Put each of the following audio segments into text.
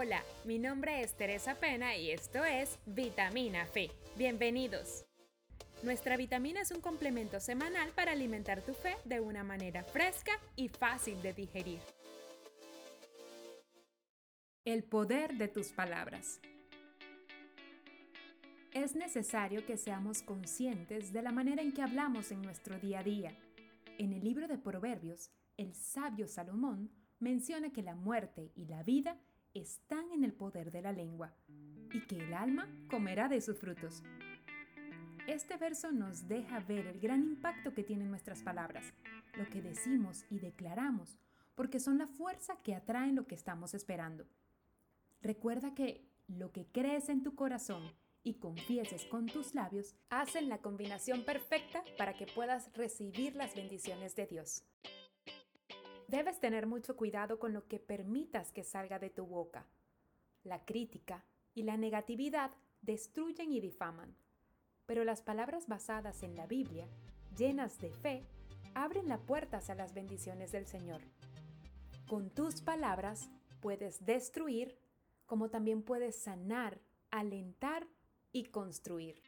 Hola, mi nombre es Teresa Pena y esto es Vitamina Fe. Bienvenidos. Nuestra vitamina es un complemento semanal para alimentar tu fe de una manera fresca y fácil de digerir. El poder de tus palabras. Es necesario que seamos conscientes de la manera en que hablamos en nuestro día a día. En el libro de Proverbios, el sabio Salomón menciona que la muerte y la vida están en el poder de la lengua y que el alma comerá de sus frutos. Este verso nos deja ver el gran impacto que tienen nuestras palabras, lo que decimos y declaramos, porque son la fuerza que atraen lo que estamos esperando. Recuerda que lo que crees en tu corazón y confieses con tus labios hacen la combinación perfecta para que puedas recibir las bendiciones de Dios. Debes tener mucho cuidado con lo que permitas que salga de tu boca. La crítica y la negatividad destruyen y difaman, pero las palabras basadas en la Biblia, llenas de fe, abren la puerta a las bendiciones del Señor. Con tus palabras puedes destruir, como también puedes sanar, alentar y construir.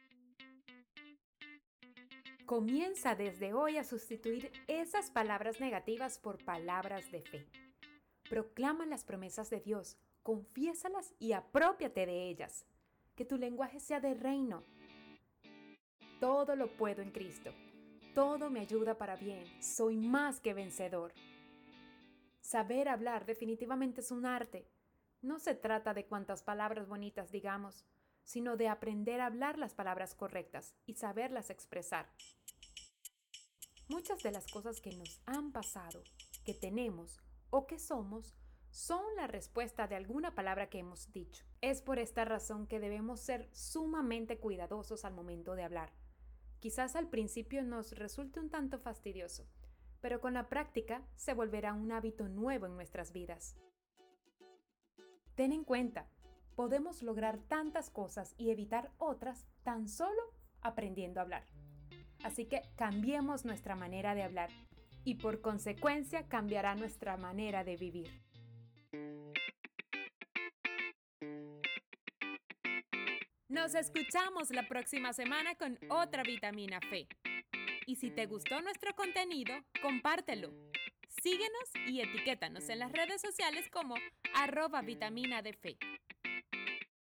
Comienza desde hoy a sustituir esas palabras negativas por palabras de fe. Proclama las promesas de Dios, confiésalas y apropiate de ellas. Que tu lenguaje sea de reino. Todo lo puedo en Cristo. Todo me ayuda para bien. Soy más que vencedor. Saber hablar definitivamente es un arte. No se trata de cuántas palabras bonitas digamos, sino de aprender a hablar las palabras correctas y saberlas expresar. Muchas de las cosas que nos han pasado, que tenemos o que somos, son la respuesta de alguna palabra que hemos dicho. Es por esta razón que debemos ser sumamente cuidadosos al momento de hablar. Quizás al principio nos resulte un tanto fastidioso, pero con la práctica se volverá un hábito nuevo en nuestras vidas. Ten en cuenta, podemos lograr tantas cosas y evitar otras tan solo aprendiendo a hablar. Así que cambiemos nuestra manera de hablar y por consecuencia cambiará nuestra manera de vivir. Nos escuchamos la próxima semana con otra vitamina fe. Y si te gustó nuestro contenido, compártelo. Síguenos y etiquétanos en las redes sociales como arroba vitamina de fe.